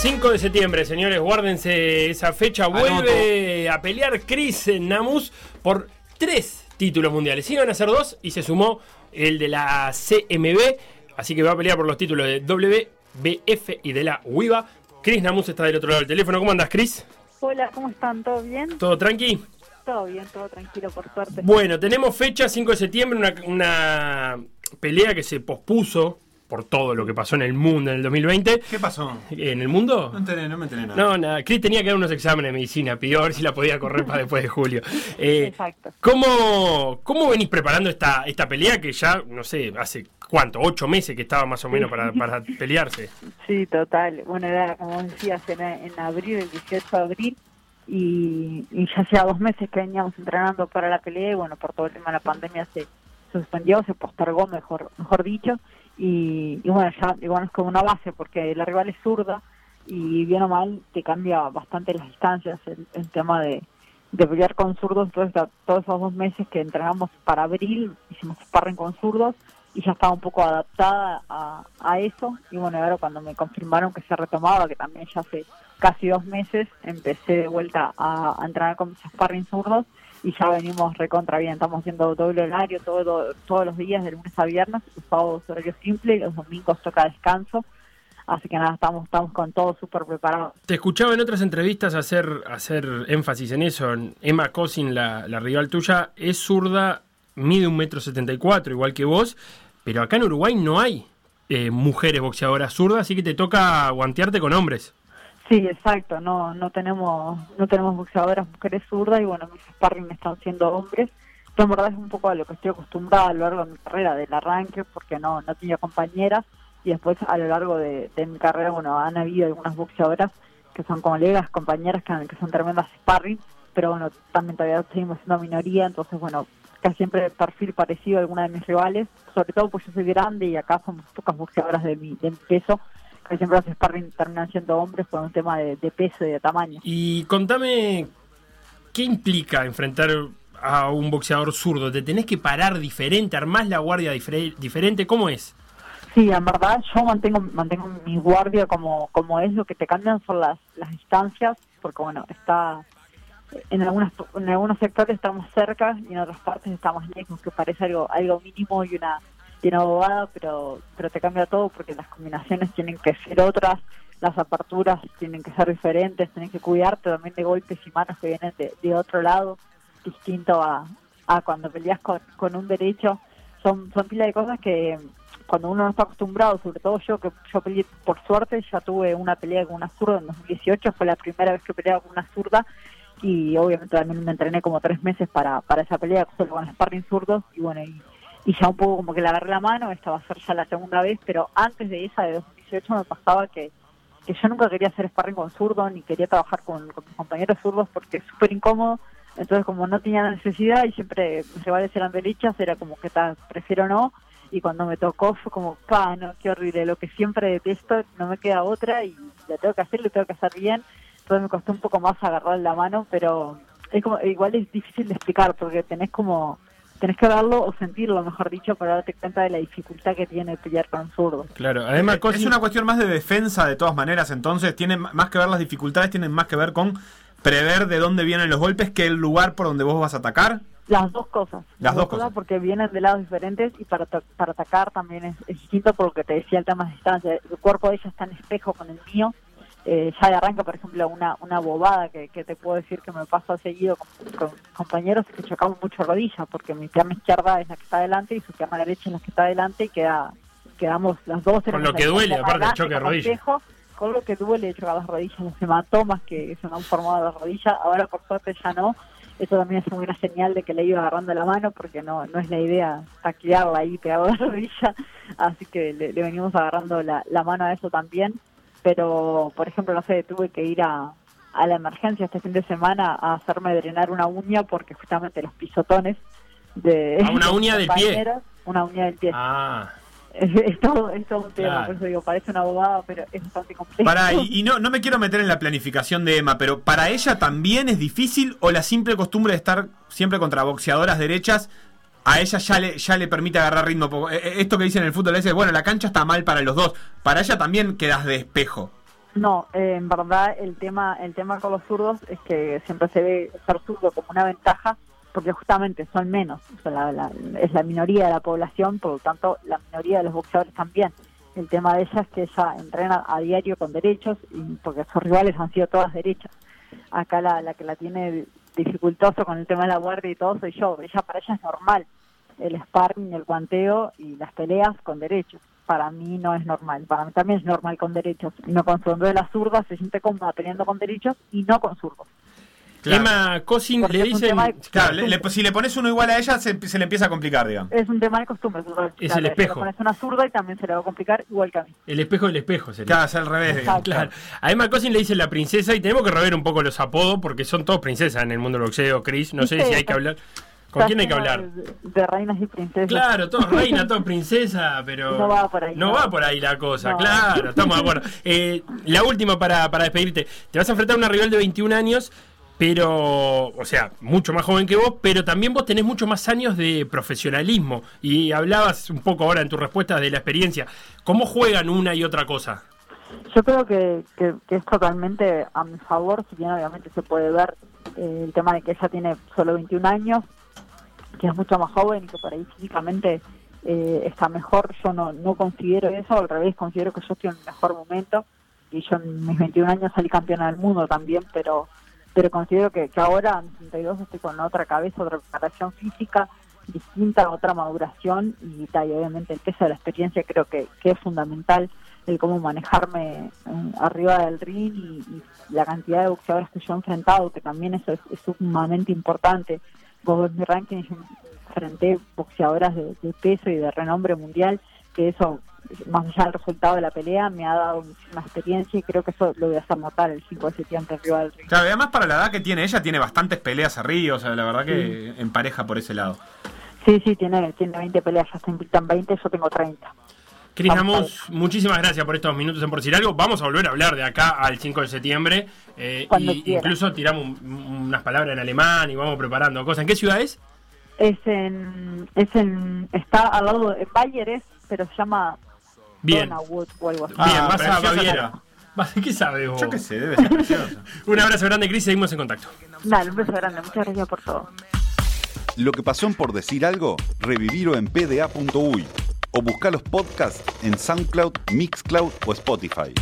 5 de septiembre, señores, guárdense esa fecha. Vuelve a pelear Chris Namus por tres títulos mundiales. Iban a ser dos y se sumó el de la CMB. Así que va a pelear por los títulos de WBF y de la WIBA. Chris Namus está del otro lado del teléfono. ¿Cómo andas, Chris? Hola, ¿cómo están? ¿Todo bien? ¿Todo tranqui? Todo bien, todo tranquilo, por suerte. Bueno, tenemos fecha 5 de septiembre, una, una pelea que se pospuso por todo lo que pasó en el mundo en el 2020. ¿Qué pasó? ¿En el mundo? No, enteré, no me enteré nada. No, nada. Chris tenía que dar unos exámenes de medicina. Pidió a ver si la podía correr para después de julio. Eh, Exacto. ¿cómo, ¿Cómo venís preparando esta, esta pelea que ya, no sé, hace cuánto? ¿Ocho meses que estaba más o menos para, para pelearse? Sí, total. Bueno, era como decías, en, en abril, el 18 de abril. Y, y, ya hacía dos meses que veníamos entrenando para la pelea y bueno, por todo el tema de la pandemia se suspendió, se postergó, mejor mejor dicho, y, y, bueno, ya igual es como una base porque la rival es zurda y bien o mal te cambia bastante las distancias el, el tema de, de pelear con zurdos, entonces todos esos dos meses que entrenamos para abril hicimos sparring con zurdos y ya estaba un poco adaptada a, eso. Y bueno, ahora cuando me confirmaron que se retomaba, que también ya hace casi dos meses, empecé de vuelta a, a entrenar con mis sparring zurdos y ya venimos recontra bien, estamos haciendo doble horario todo, todos los días, de lunes a viernes, los horario simple los domingos toca descanso. Así que nada, estamos, estamos con todo súper preparados. Te escuchaba en otras entrevistas hacer, hacer énfasis en eso. Emma Cosin, la, la rival tuya, es zurda, mide un metro setenta y cuatro, igual que vos, pero acá en Uruguay no hay eh, mujeres boxeadoras zurdas, así que te toca guantearte con hombres. Sí, exacto, no no tenemos no tenemos boxeadoras mujeres zurdas y bueno, mis sparring están siendo hombres. Pero en verdad es un poco a lo que estoy acostumbrada a lo largo de mi carrera, del arranque, porque no no tenía compañeras y después a lo largo de, mi carrera, bueno, han habido algunas boxeadoras que son colegas, compañeras que, que son tremendas sparring, pero bueno, también todavía seguimos siendo minoría, entonces bueno, casi siempre perfil parecido a alguna de mis rivales, sobre todo porque yo soy grande y acá somos pocas boxeadoras de mi, de mi peso, que siempre los sparring terminan siendo hombres por un tema de, de, peso y de tamaño. Y contame, ¿qué implica enfrentar a un boxeador zurdo? ¿Te tenés que parar diferente? ¿Armás la guardia difer diferente? ¿Cómo es? Sí, en verdad yo mantengo mantengo mi guardia como como es, lo que te cambian son las, las distancias, porque bueno, está en algunas en algunos sectores estamos cerca y en otras partes estamos lejos, que parece algo algo mínimo y una y una bobada, pero pero te cambia todo porque las combinaciones tienen que ser otras, las aperturas tienen que ser diferentes, tienes que cuidarte también de golpes y manos que vienen de, de otro lado, distinto a, a cuando peleas con, con un derecho. Son, son pila de cosas que cuando uno no está acostumbrado, sobre todo yo, que yo peleé por suerte, ya tuve una pelea con una zurda en 2018, fue la primera vez que peleaba con una zurda y obviamente también me entrené como tres meses para, para esa pelea solo con sparring zurdos y bueno, y, y ya un poco como que le agarré la mano, esta va a ser ya la segunda vez, pero antes de esa de 2018 me pasaba que, que yo nunca quería hacer sparring con zurdo ni quería trabajar con, con mis compañeros zurdos porque es súper incómodo, entonces como no tenía la necesidad y siempre mis rivales eran derechas, era como que tal, prefiero no, y cuando me tocó fue como, pa, no, qué horrible, lo que siempre detesto, no me queda otra y la tengo que hacer, lo tengo que hacer bien, entonces me costó un poco más agarrar la mano, pero es como, igual es difícil de explicar porque tenés como tenés que verlo o sentirlo, mejor dicho, para darte cuenta de la dificultad que tiene pelear con zurdos. Claro, además es una cuestión más de defensa de todas maneras, entonces tiene más que ver las dificultades, tienen más que ver con prever de dónde vienen los golpes que el lugar por donde vos vas a atacar. Las dos cosas. Las, dos cosas. Porque vienen de lados diferentes y para, para atacar también es, es, distinto por lo que te decía el tema de distancia. El cuerpo de ella está en espejo con el mío. Eh, ya de arranca, por ejemplo, una, una bobada que, que te puedo decir que me pasa seguido con, con compañeros que chocamos mucho rodillas porque mi pierna izquierda es la que está adelante y su pierna derecha es la que está adelante y queda, quedamos las dos. Con lo que duele, aparte del choque de rodillas. Con lo que duele, chocar las rodillas, los hematomas que se me han formado las rodillas, ahora por suerte ya no eso también es una señal de que le iba agarrando la mano porque no no es la idea taclearla ahí pegado a la rodilla así que le, le venimos agarrando la, la, mano a eso también pero por ejemplo no sé tuve que ir a, a la emergencia este fin de semana a hacerme drenar una uña porque justamente los pisotones de ¿A una uña del pie una uña del pie ah es, es, todo, es todo un tema, claro. por eso digo, parece una abogada, pero es bastante complejo. Para, y, y, no, no me quiero meter en la planificación de Emma, pero ¿para ella también es difícil o la simple costumbre de estar siempre contra boxeadoras derechas a ella ya le, ya le permite agarrar ritmo? Esto que dicen en el fútbol es, bueno, la cancha está mal para los dos, para ella también quedas de espejo. No, eh, en verdad el tema el tema con los zurdos es que siempre se ve ser zurdo como una ventaja porque justamente son menos, o sea, es la minoría de la población, por lo tanto la minoría de los boxeadores también. El tema de ella es que ella entrena a diario con derechos, y porque sus rivales han sido todas derechas. Acá la, la que la tiene dificultoso con el tema de la guardia y todo soy yo. Ella para ella es normal el sparring, el guanteo y las peleas con derechos. Para mí no es normal. Para mí también es normal con derechos. Y no con de la zurda se siente cómoda peleando con derechos y no con zurdos. Emma Cosin le dicen. Claro, si le pones uno igual a ella, se, le empieza a complicar, digamos. Es un tema de costumbre. Es el espejo. Le pones una zurda y también se le va a complicar igual que a mí. El espejo del espejo sería. Claro, es al revés. Claro. A Emma Cosin le dice la princesa y tenemos que rever un poco los apodos porque son todos princesas en el mundo del boxeo. Chris, no sé si hay que hablar. ¿Con quién hay que hablar? De, reinas y princesas. Claro, todo reina, todo princesa, pero. No va por ahí. No, va por ahí la cosa, claro, estamos de acuerdo. Eh, la última para, para despedirte. Te vas a enfrentar a una rival de 21 años pero, o sea, mucho más joven que vos, pero también vos tenés muchos más años de profesionalismo y hablabas un poco ahora en tu respuesta de la experiencia. ¿Cómo juegan una y otra cosa? Yo creo que, que, es totalmente a mi favor, si bien obviamente se puede ver eh, el tema de que ella tiene solo 21 años, que es mucho más joven y que por ahí físicamente eh, está mejor. Yo no, no considero eso, al revés, considero que yo estoy en el mejor momento y yo en mis 21 años salí campeona del mundo también, pero pero considero que, que ahora, en 62, estoy con otra cabeza, otra preparación física distinta, otra maduración y, y obviamente el peso de la experiencia creo que, que es fundamental el cómo manejarme eh, arriba del ring y, la cantidad de boxeadores que yo he enfrentado, que también eso es, sumamente importante. Mi ranking, enfrenté boxeadoras de, peso y de renombre mundial, que eso más allá del resultado de la pelea, me ha dado una experiencia y creo que eso lo voy a hacer notar el 5 de septiembre arriba del ring. Claro, además para la edad que tiene ella, tiene bastantes peleas arriba, o sea, la verdad que empareja por ese lado. Sí, sí, tiene, tiene 20 peleas, ya se invitan 20, yo tengo 30. Cris Ramos, muchísimas gracias por estos minutos en Por Decir Algo. Vamos a volver a hablar de acá al 5 de septiembre. Eh, y incluso tiramos unas palabras en alemán y vamos preparando cosas. ¿En qué ciudad es? Es en, es en, está al lado de Bayer, pero se llama Bien. Bien, ah, vas a Baviera. ¿Qué sabes vos? Yo qué sé, debe ser preciosa. un abrazo grande, Cris, seguimos en contacto. Dale, un beso grande, muchas gracias por todo. Lo que pasó en Por Decir Algo, revivirlo en pda.uy o buscar los podcasts en SoundCloud, Mixcloud o Spotify.